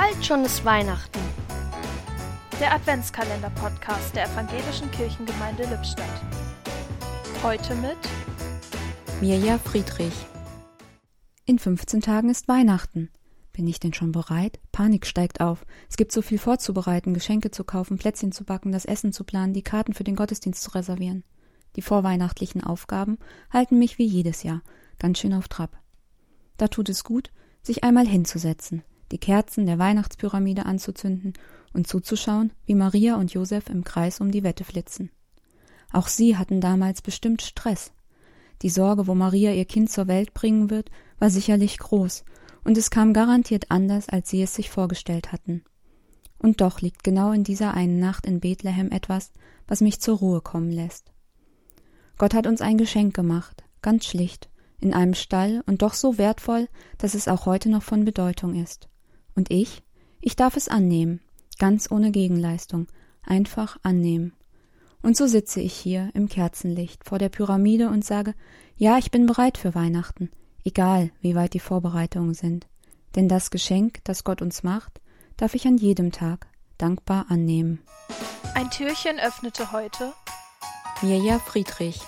Bald schon ist Weihnachten. Der Adventskalender-Podcast der Evangelischen Kirchengemeinde Lippstadt. Heute mit Mirja Friedrich. In 15 Tagen ist Weihnachten. Bin ich denn schon bereit? Panik steigt auf. Es gibt so viel vorzubereiten, Geschenke zu kaufen, Plätzchen zu backen, das Essen zu planen, die Karten für den Gottesdienst zu reservieren. Die vorweihnachtlichen Aufgaben halten mich wie jedes Jahr ganz schön auf Trab. Da tut es gut, sich einmal hinzusetzen, die Kerzen der Weihnachtspyramide anzuzünden und zuzuschauen, wie Maria und Josef im Kreis um die Wette flitzen. Auch sie hatten damals bestimmt Stress. Die Sorge, wo Maria ihr Kind zur Welt bringen wird, war sicherlich groß, und es kam garantiert anders, als sie es sich vorgestellt hatten. Und doch liegt genau in dieser einen Nacht in Bethlehem etwas, was mich zur Ruhe kommen lässt. Gott hat uns ein Geschenk gemacht, ganz schlicht, in einem Stall und doch so wertvoll, dass es auch heute noch von Bedeutung ist. Und ich? Ich darf es annehmen, ganz ohne Gegenleistung, einfach annehmen. Und so sitze ich hier im Kerzenlicht vor der Pyramide und sage, ja, ich bin bereit für Weihnachten, egal wie weit die Vorbereitungen sind. Denn das Geschenk, das Gott uns macht, darf ich an jedem Tag dankbar annehmen. Ein Türchen öffnete heute Mirja Friedrich